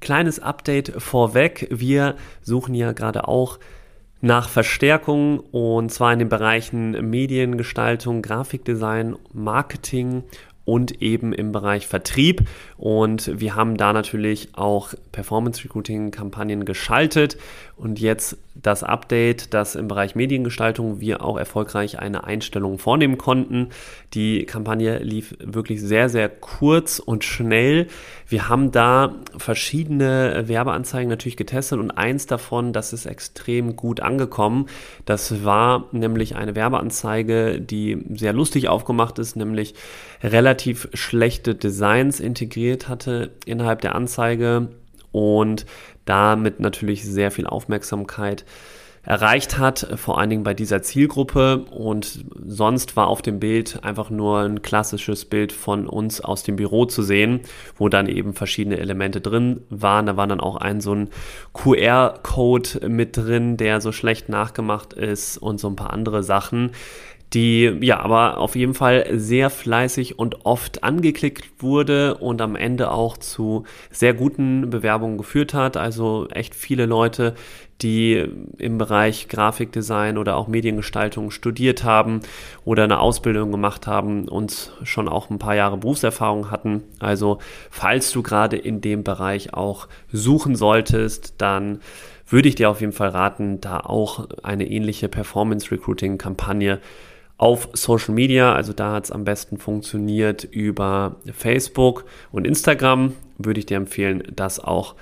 Kleines Update vorweg. Wir suchen ja gerade auch nach Verstärkung und zwar in den Bereichen Mediengestaltung, Grafikdesign, Marketing und eben im Bereich Vertrieb. Und wir haben da natürlich auch Performance Recruiting Kampagnen geschaltet. Und jetzt das Update, dass im Bereich Mediengestaltung wir auch erfolgreich eine Einstellung vornehmen konnten. Die Kampagne lief wirklich sehr, sehr kurz und schnell. Wir haben da verschiedene Werbeanzeigen natürlich getestet und eins davon, das ist extrem gut angekommen. Das war nämlich eine Werbeanzeige, die sehr lustig aufgemacht ist, nämlich relativ schlechte Designs integriert hatte innerhalb der Anzeige und damit natürlich sehr viel Aufmerksamkeit erreicht hat, vor allen Dingen bei dieser Zielgruppe. Und sonst war auf dem Bild einfach nur ein klassisches Bild von uns aus dem Büro zu sehen, wo dann eben verschiedene Elemente drin waren. Da war dann auch ein so ein QR-Code mit drin, der so schlecht nachgemacht ist und so ein paar andere Sachen die ja aber auf jeden Fall sehr fleißig und oft angeklickt wurde und am Ende auch zu sehr guten Bewerbungen geführt hat. Also echt viele Leute, die im Bereich Grafikdesign oder auch Mediengestaltung studiert haben oder eine Ausbildung gemacht haben und schon auch ein paar Jahre Berufserfahrung hatten. Also falls du gerade in dem Bereich auch suchen solltest, dann würde ich dir auf jeden Fall raten, da auch eine ähnliche Performance Recruiting Kampagne auf Social Media. Also da hat es am besten funktioniert über Facebook und Instagram. Würde ich dir empfehlen, das auch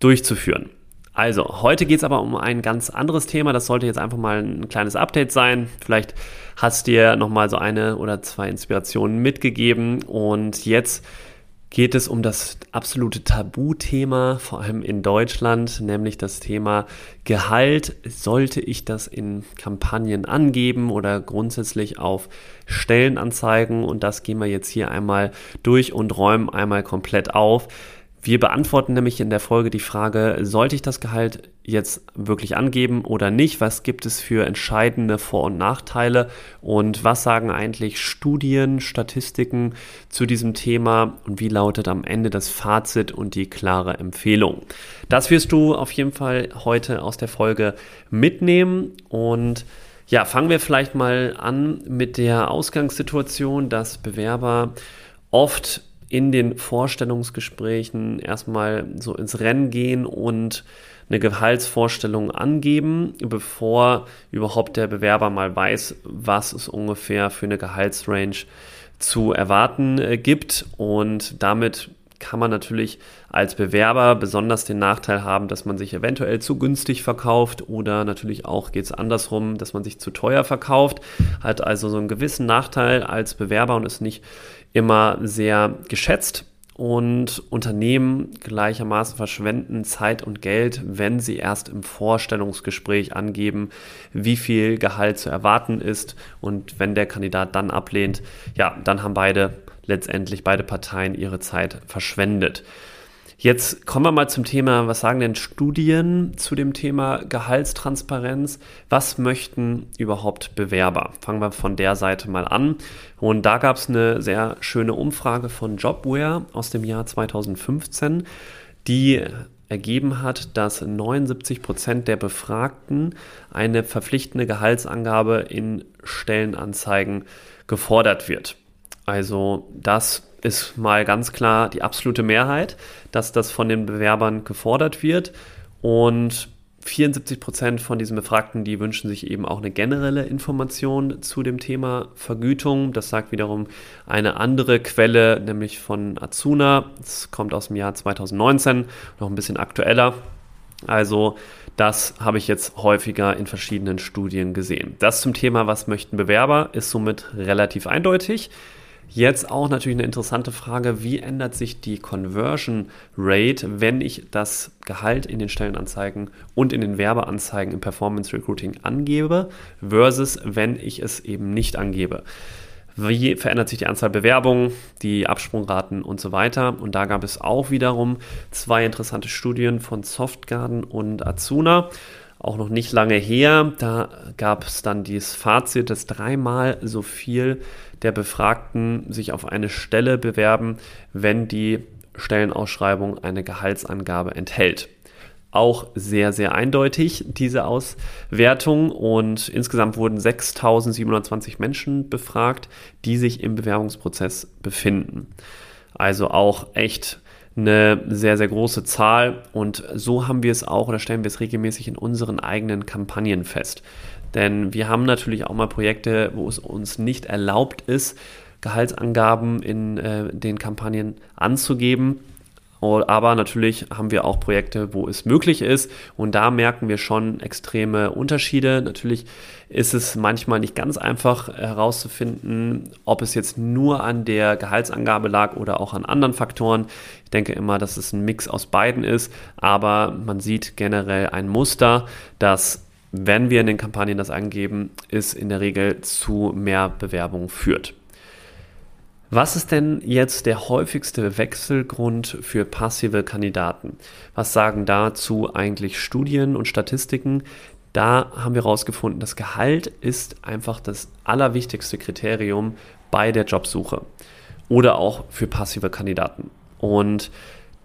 durchzuführen. Also, heute geht es aber um ein ganz anderes Thema. Das sollte jetzt einfach mal ein kleines Update sein. Vielleicht hast du dir nochmal so eine oder zwei Inspirationen mitgegeben. Und jetzt geht es um das absolute Tabuthema, vor allem in Deutschland, nämlich das Thema Gehalt. Sollte ich das in Kampagnen angeben oder grundsätzlich auf Stellenanzeigen? Und das gehen wir jetzt hier einmal durch und räumen einmal komplett auf. Wir beantworten nämlich in der Folge die Frage, sollte ich das Gehalt jetzt wirklich angeben oder nicht? Was gibt es für entscheidende Vor- und Nachteile? Und was sagen eigentlich Studien, Statistiken zu diesem Thema? Und wie lautet am Ende das Fazit und die klare Empfehlung? Das wirst du auf jeden Fall heute aus der Folge mitnehmen und ja, fangen wir vielleicht mal an mit der Ausgangssituation, dass Bewerber oft in den Vorstellungsgesprächen erstmal so ins Rennen gehen und eine Gehaltsvorstellung angeben, bevor überhaupt der Bewerber mal weiß, was es ungefähr für eine Gehaltsrange zu erwarten äh, gibt. Und damit kann man natürlich als Bewerber besonders den Nachteil haben, dass man sich eventuell zu günstig verkauft oder natürlich auch geht es andersrum, dass man sich zu teuer verkauft, hat also so einen gewissen Nachteil als Bewerber und ist nicht immer sehr geschätzt. Und Unternehmen gleichermaßen verschwenden Zeit und Geld, wenn sie erst im Vorstellungsgespräch angeben, wie viel Gehalt zu erwarten ist. Und wenn der Kandidat dann ablehnt, ja, dann haben beide letztendlich beide Parteien ihre Zeit verschwendet. Jetzt kommen wir mal zum Thema, was sagen denn Studien zu dem Thema Gehaltstransparenz? Was möchten überhaupt Bewerber? Fangen wir von der Seite mal an. Und da gab es eine sehr schöne Umfrage von Jobware aus dem Jahr 2015, die ergeben hat, dass 79 Prozent der Befragten eine verpflichtende Gehaltsangabe in Stellenanzeigen gefordert wird. Also das ist mal ganz klar die absolute Mehrheit, dass das von den Bewerbern gefordert wird. Und 74 Prozent von diesen Befragten, die wünschen sich eben auch eine generelle Information zu dem Thema Vergütung. Das sagt wiederum eine andere Quelle, nämlich von Azuna. Das kommt aus dem Jahr 2019, noch ein bisschen aktueller. Also das habe ich jetzt häufiger in verschiedenen Studien gesehen. Das zum Thema, was möchten Bewerber, ist somit relativ eindeutig. Jetzt auch natürlich eine interessante Frage, wie ändert sich die Conversion Rate, wenn ich das Gehalt in den Stellenanzeigen und in den Werbeanzeigen im Performance Recruiting angebe, versus wenn ich es eben nicht angebe. Wie verändert sich die Anzahl Bewerbungen, die Absprungraten und so weiter? Und da gab es auch wiederum zwei interessante Studien von Softgarden und Azuna auch noch nicht lange her. Da gab es dann dieses Fazit, dass dreimal so viel der Befragten sich auf eine Stelle bewerben, wenn die Stellenausschreibung eine Gehaltsangabe enthält. Auch sehr, sehr eindeutig diese Auswertung und insgesamt wurden 6720 Menschen befragt, die sich im Bewerbungsprozess befinden. Also auch echt eine sehr, sehr große Zahl und so haben wir es auch oder stellen wir es regelmäßig in unseren eigenen Kampagnen fest. Denn wir haben natürlich auch mal Projekte, wo es uns nicht erlaubt ist, Gehaltsangaben in äh, den Kampagnen anzugeben. Aber natürlich haben wir auch Projekte, wo es möglich ist. Und da merken wir schon extreme Unterschiede. Natürlich ist es manchmal nicht ganz einfach herauszufinden, ob es jetzt nur an der Gehaltsangabe lag oder auch an anderen Faktoren. Ich denke immer, dass es ein Mix aus beiden ist. Aber man sieht generell ein Muster, dass wenn wir in den Kampagnen das angeben, es in der Regel zu mehr Bewerbungen führt. Was ist denn jetzt der häufigste Wechselgrund für passive Kandidaten? Was sagen dazu eigentlich Studien und Statistiken? Da haben wir herausgefunden, das Gehalt ist einfach das allerwichtigste Kriterium bei der Jobsuche oder auch für passive Kandidaten. Und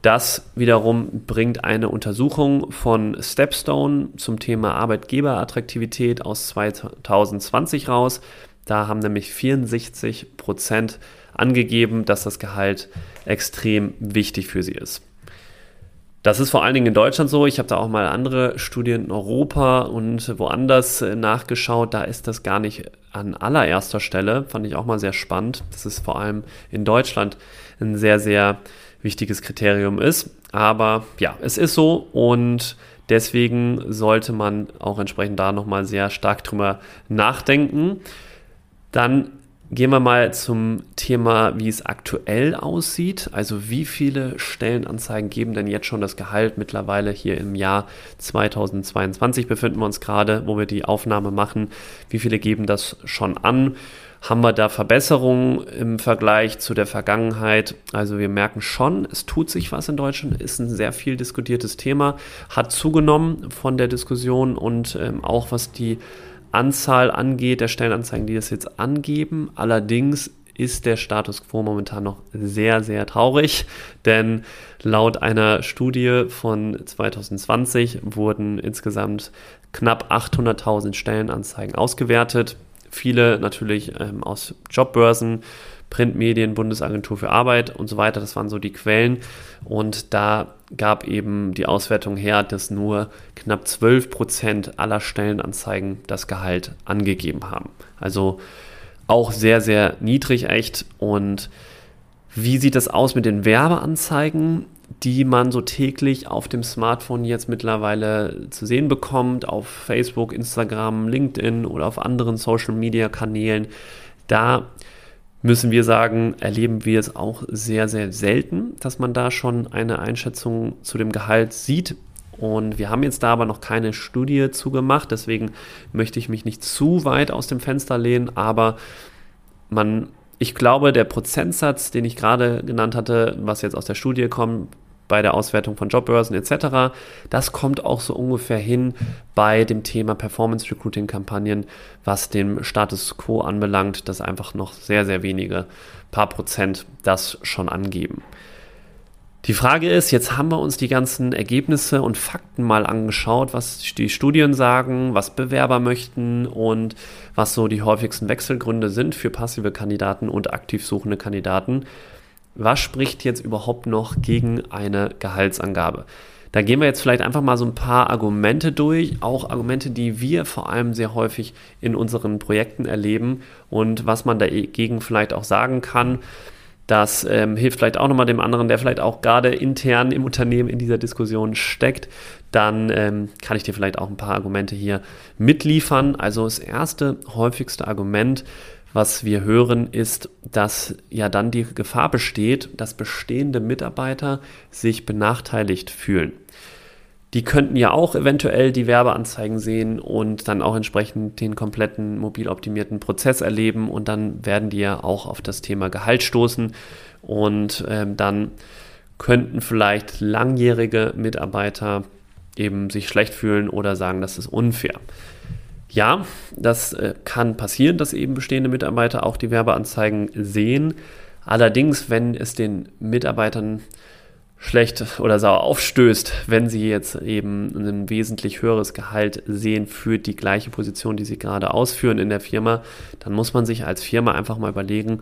das wiederum bringt eine Untersuchung von Stepstone zum Thema Arbeitgeberattraktivität aus 2020 raus. Da haben nämlich 64 Prozent angegeben, dass das Gehalt extrem wichtig für sie ist. Das ist vor allen Dingen in Deutschland so. Ich habe da auch mal andere Studien in Europa und woanders nachgeschaut. Da ist das gar nicht an allererster Stelle. Fand ich auch mal sehr spannend. Das ist vor allem in Deutschland ein sehr, sehr wichtiges Kriterium ist. Aber ja, es ist so und deswegen sollte man auch entsprechend da nochmal sehr stark drüber nachdenken. Dann Gehen wir mal zum Thema, wie es aktuell aussieht. Also wie viele Stellenanzeigen geben denn jetzt schon das Gehalt? Mittlerweile hier im Jahr 2022 befinden wir uns gerade, wo wir die Aufnahme machen. Wie viele geben das schon an? Haben wir da Verbesserungen im Vergleich zu der Vergangenheit? Also wir merken schon, es tut sich was in Deutschland, ist ein sehr viel diskutiertes Thema, hat zugenommen von der Diskussion und ähm, auch was die Anzahl angeht, der Stellenanzeigen, die das jetzt angeben. Allerdings ist der Status quo momentan noch sehr, sehr traurig, denn laut einer Studie von 2020 wurden insgesamt knapp 800.000 Stellenanzeigen ausgewertet viele natürlich ähm, aus Jobbörsen, Printmedien, Bundesagentur für Arbeit und so weiter. Das waren so die Quellen. Und da gab eben die Auswertung her, dass nur knapp 12 Prozent aller Stellenanzeigen das Gehalt angegeben haben. Also auch sehr, sehr niedrig echt. Und wie sieht das aus mit den Werbeanzeigen? die man so täglich auf dem Smartphone jetzt mittlerweile zu sehen bekommt, auf Facebook, Instagram, LinkedIn oder auf anderen Social-Media-Kanälen. Da müssen wir sagen, erleben wir es auch sehr, sehr selten, dass man da schon eine Einschätzung zu dem Gehalt sieht. Und wir haben jetzt da aber noch keine Studie zugemacht, deswegen möchte ich mich nicht zu weit aus dem Fenster lehnen, aber man ich glaube, der Prozentsatz, den ich gerade genannt hatte, was jetzt aus der Studie kommt, bei der Auswertung von Jobbörsen etc., das kommt auch so ungefähr hin bei dem Thema Performance Recruiting Kampagnen, was den Status quo anbelangt, dass einfach noch sehr, sehr wenige paar Prozent das schon angeben. Die Frage ist, jetzt haben wir uns die ganzen Ergebnisse und Fakten mal angeschaut, was die Studien sagen, was Bewerber möchten und was so die häufigsten Wechselgründe sind für passive Kandidaten und aktiv suchende Kandidaten. Was spricht jetzt überhaupt noch gegen eine Gehaltsangabe? Da gehen wir jetzt vielleicht einfach mal so ein paar Argumente durch, auch Argumente, die wir vor allem sehr häufig in unseren Projekten erleben und was man dagegen vielleicht auch sagen kann. Das ähm, hilft vielleicht auch nochmal dem anderen, der vielleicht auch gerade intern im Unternehmen in dieser Diskussion steckt. Dann ähm, kann ich dir vielleicht auch ein paar Argumente hier mitliefern. Also das erste häufigste Argument, was wir hören, ist, dass ja dann die Gefahr besteht, dass bestehende Mitarbeiter sich benachteiligt fühlen. Die könnten ja auch eventuell die Werbeanzeigen sehen und dann auch entsprechend den kompletten mobil optimierten Prozess erleben und dann werden die ja auch auf das Thema Gehalt stoßen und ähm, dann könnten vielleicht langjährige Mitarbeiter eben sich schlecht fühlen oder sagen, das ist unfair. Ja, das äh, kann passieren, dass eben bestehende Mitarbeiter auch die Werbeanzeigen sehen. Allerdings, wenn es den Mitarbeitern schlecht oder sauer aufstößt, wenn sie jetzt eben ein wesentlich höheres Gehalt sehen für die gleiche Position, die sie gerade ausführen in der Firma, dann muss man sich als Firma einfach mal überlegen,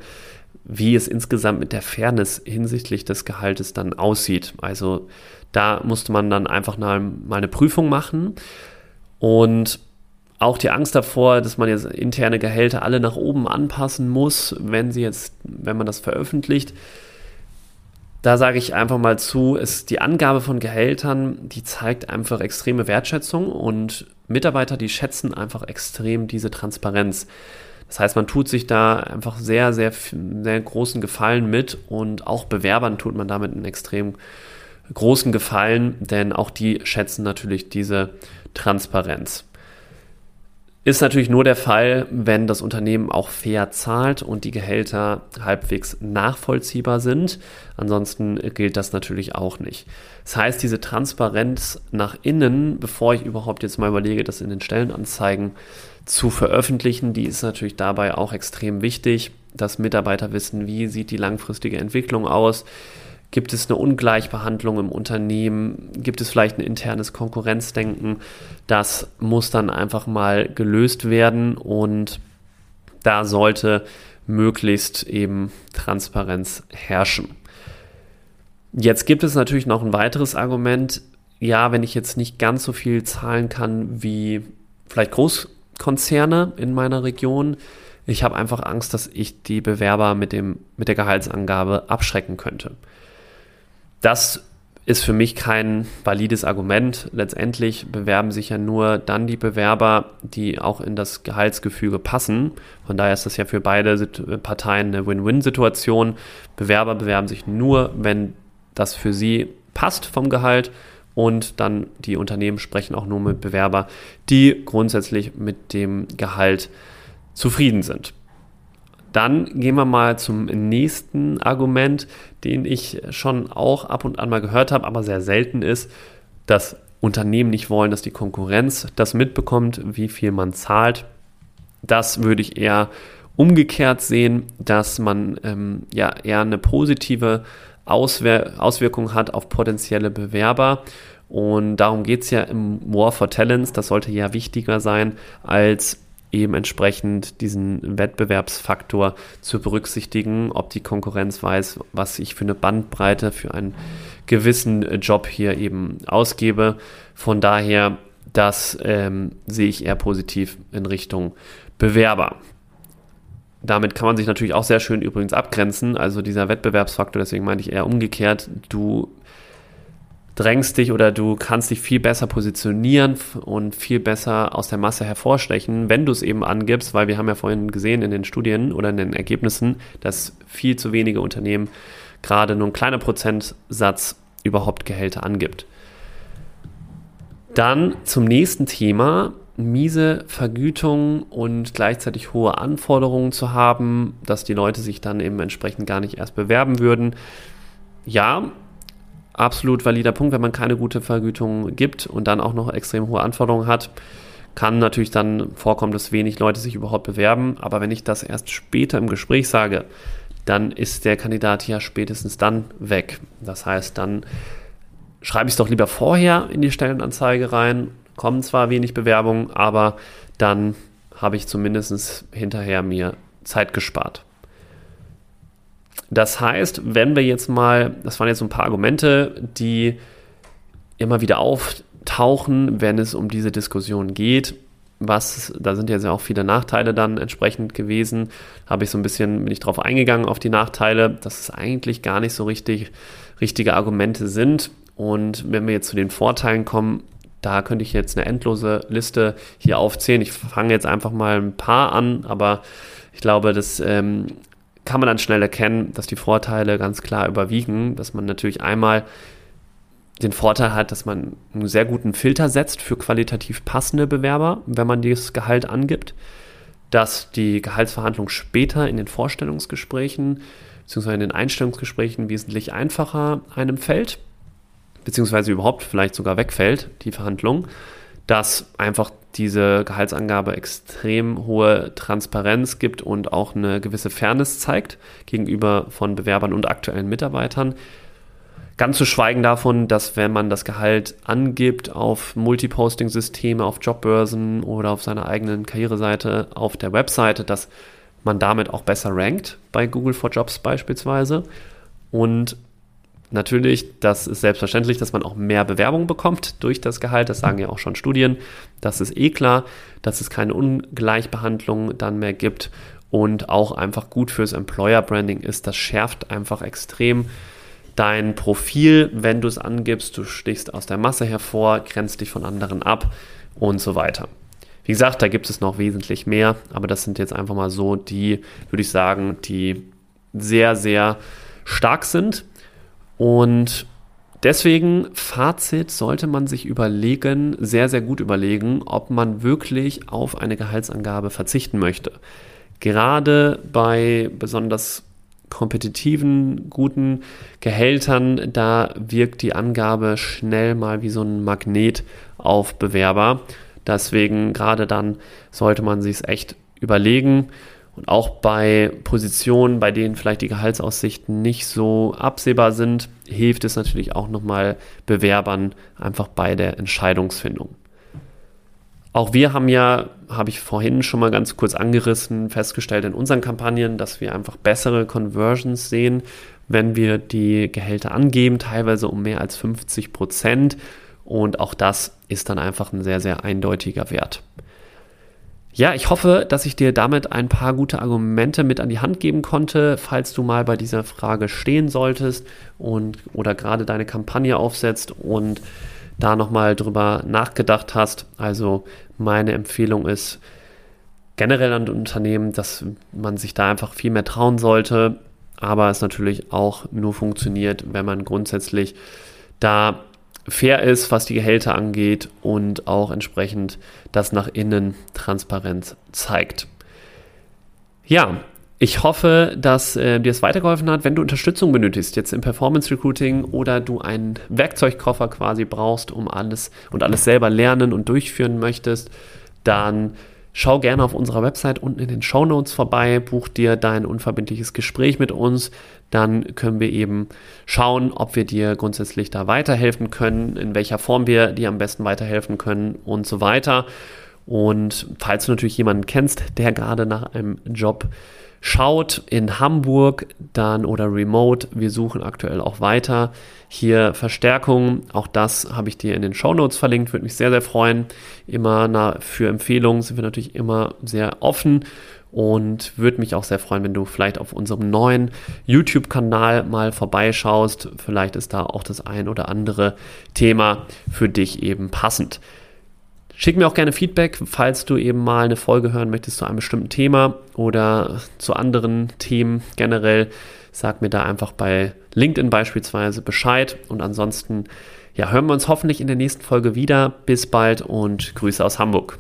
wie es insgesamt mit der Fairness hinsichtlich des Gehaltes dann aussieht. Also da musste man dann einfach mal eine Prüfung machen und auch die Angst davor, dass man jetzt interne Gehälter alle nach oben anpassen muss, wenn sie jetzt, wenn man das veröffentlicht. Da sage ich einfach mal zu, ist die Angabe von Gehältern, die zeigt einfach extreme Wertschätzung und Mitarbeiter, die schätzen einfach extrem diese Transparenz. Das heißt, man tut sich da einfach sehr, sehr, sehr großen Gefallen mit und auch Bewerbern tut man damit einen extrem großen Gefallen, denn auch die schätzen natürlich diese Transparenz. Ist natürlich nur der Fall, wenn das Unternehmen auch fair zahlt und die Gehälter halbwegs nachvollziehbar sind. Ansonsten gilt das natürlich auch nicht. Das heißt, diese Transparenz nach innen, bevor ich überhaupt jetzt mal überlege, das in den Stellenanzeigen zu veröffentlichen, die ist natürlich dabei auch extrem wichtig, dass Mitarbeiter wissen, wie sieht die langfristige Entwicklung aus, Gibt es eine Ungleichbehandlung im Unternehmen? Gibt es vielleicht ein internes Konkurrenzdenken? Das muss dann einfach mal gelöst werden und da sollte möglichst eben Transparenz herrschen. Jetzt gibt es natürlich noch ein weiteres Argument. Ja, wenn ich jetzt nicht ganz so viel zahlen kann wie vielleicht Großkonzerne in meiner Region, ich habe einfach Angst, dass ich die Bewerber mit, dem, mit der Gehaltsangabe abschrecken könnte. Das ist für mich kein valides Argument. Letztendlich bewerben sich ja nur dann die Bewerber, die auch in das Gehaltsgefüge passen. Von daher ist das ja für beide Parteien eine Win-Win-Situation. Bewerber bewerben sich nur, wenn das für sie passt vom Gehalt. Und dann die Unternehmen sprechen auch nur mit Bewerber, die grundsätzlich mit dem Gehalt zufrieden sind. Dann gehen wir mal zum nächsten Argument, den ich schon auch ab und an mal gehört habe, aber sehr selten ist, dass Unternehmen nicht wollen, dass die Konkurrenz das mitbekommt, wie viel man zahlt. Das würde ich eher umgekehrt sehen, dass man ähm, ja eher eine positive Auswir Auswirkung hat auf potenzielle Bewerber. Und darum geht es ja im War for Talents. Das sollte ja wichtiger sein, als eben entsprechend diesen Wettbewerbsfaktor zu berücksichtigen, ob die Konkurrenz weiß, was ich für eine Bandbreite für einen gewissen Job hier eben ausgebe. Von daher, das ähm, sehe ich eher positiv in Richtung Bewerber. Damit kann man sich natürlich auch sehr schön übrigens abgrenzen. Also dieser Wettbewerbsfaktor, deswegen meine ich eher umgekehrt. Du drängst dich oder du kannst dich viel besser positionieren und viel besser aus der Masse hervorstechen, wenn du es eben angibst, weil wir haben ja vorhin gesehen in den Studien oder in den Ergebnissen, dass viel zu wenige Unternehmen gerade nur ein kleiner Prozentsatz überhaupt Gehälter angibt. Dann zum nächsten Thema, miese Vergütung und gleichzeitig hohe Anforderungen zu haben, dass die Leute sich dann eben entsprechend gar nicht erst bewerben würden. Ja, absolut valider Punkt, wenn man keine gute Vergütung gibt und dann auch noch extrem hohe Anforderungen hat. Kann natürlich dann vorkommen, dass wenig Leute sich überhaupt bewerben, aber wenn ich das erst später im Gespräch sage, dann ist der Kandidat ja spätestens dann weg. Das heißt, dann schreibe ich es doch lieber vorher in die Stellenanzeige rein, kommen zwar wenig Bewerbungen, aber dann habe ich zumindest hinterher mir Zeit gespart. Das heißt, wenn wir jetzt mal, das waren jetzt so ein paar Argumente, die immer wieder auftauchen, wenn es um diese Diskussion geht, was, da sind ja auch viele Nachteile dann entsprechend gewesen, habe ich so ein bisschen, bin ich drauf eingegangen auf die Nachteile, dass es eigentlich gar nicht so richtig richtige Argumente sind. Und wenn wir jetzt zu den Vorteilen kommen, da könnte ich jetzt eine endlose Liste hier aufzählen. Ich fange jetzt einfach mal ein paar an, aber Ich glaube, das ähm, kann man dann schnell erkennen, dass die Vorteile ganz klar überwiegen, dass man natürlich einmal den Vorteil hat, dass man einen sehr guten Filter setzt für qualitativ passende Bewerber, wenn man dieses Gehalt angibt, dass die Gehaltsverhandlung später in den Vorstellungsgesprächen bzw. in den Einstellungsgesprächen wesentlich einfacher einem fällt, beziehungsweise überhaupt vielleicht sogar wegfällt, die Verhandlung, dass einfach diese Gehaltsangabe extrem hohe Transparenz gibt und auch eine gewisse Fairness zeigt gegenüber von Bewerbern und aktuellen Mitarbeitern. Ganz zu schweigen davon, dass wenn man das Gehalt angibt auf Multiposting-Systeme, auf Jobbörsen oder auf seiner eigenen Karriereseite auf der Webseite, dass man damit auch besser rankt bei Google for Jobs beispielsweise. Und natürlich, das ist selbstverständlich, dass man auch mehr Bewerbung bekommt durch das Gehalt. Das sagen ja auch schon Studien. Das ist eh klar, dass es keine Ungleichbehandlung dann mehr gibt und auch einfach gut fürs Employer Branding ist. Das schärft einfach extrem dein Profil, wenn du es angibst, du stichst aus der Masse hervor, grenzt dich von anderen ab und so weiter. Wie gesagt, da gibt es noch wesentlich mehr, aber das sind jetzt einfach mal so die, würde ich sagen, die sehr, sehr stark sind. Und deswegen, Fazit, sollte man sich überlegen, sehr, sehr gut überlegen, ob man wirklich auf eine Gehaltsangabe verzichten möchte. Gerade bei besonders kompetitiven, guten Gehältern, da wirkt die Angabe schnell mal wie so ein Magnet auf Bewerber. Deswegen gerade dann sollte man sich es echt überlegen. Und auch bei Positionen, bei denen vielleicht die Gehaltsaussichten nicht so absehbar sind, hilft es natürlich auch nochmal Bewerbern einfach bei der Entscheidungsfindung. Auch wir haben ja, habe ich vorhin schon mal ganz kurz angerissen, festgestellt in unseren Kampagnen, dass wir einfach bessere Conversions sehen, wenn wir die Gehälter angeben, teilweise um mehr als 50 Prozent. Und auch das ist dann einfach ein sehr, sehr eindeutiger Wert. Ja, ich hoffe, dass ich dir damit ein paar gute Argumente mit an die Hand geben konnte, falls du mal bei dieser Frage stehen solltest und oder gerade deine Kampagne aufsetzt und da nochmal drüber nachgedacht hast. Also meine Empfehlung ist generell an Unternehmen, dass man sich da einfach viel mehr trauen sollte, aber es natürlich auch nur funktioniert, wenn man grundsätzlich da fair ist, was die Gehälter angeht und auch entsprechend das nach innen transparent zeigt. Ja, ich hoffe, dass äh, dir es weitergeholfen hat. Wenn du Unterstützung benötigst, jetzt im Performance Recruiting oder du einen Werkzeugkoffer quasi brauchst, um alles und alles selber lernen und durchführen möchtest, dann schau gerne auf unserer Website unten in den Show Notes vorbei, buch dir dein unverbindliches Gespräch mit uns. Dann können wir eben schauen, ob wir dir grundsätzlich da weiterhelfen können, in welcher Form wir dir am besten weiterhelfen können und so weiter. Und falls du natürlich jemanden kennst, der gerade nach einem Job Schaut in Hamburg dann oder remote. Wir suchen aktuell auch weiter. Hier Verstärkung. Auch das habe ich dir in den Show Notes verlinkt. Würde mich sehr, sehr freuen. Immer für Empfehlungen sind wir natürlich immer sehr offen und würde mich auch sehr freuen, wenn du vielleicht auf unserem neuen YouTube-Kanal mal vorbeischaust. Vielleicht ist da auch das ein oder andere Thema für dich eben passend. Schick mir auch gerne Feedback, falls du eben mal eine Folge hören möchtest zu einem bestimmten Thema oder zu anderen Themen generell. Sag mir da einfach bei LinkedIn beispielsweise Bescheid. Und ansonsten ja, hören wir uns hoffentlich in der nächsten Folge wieder. Bis bald und Grüße aus Hamburg.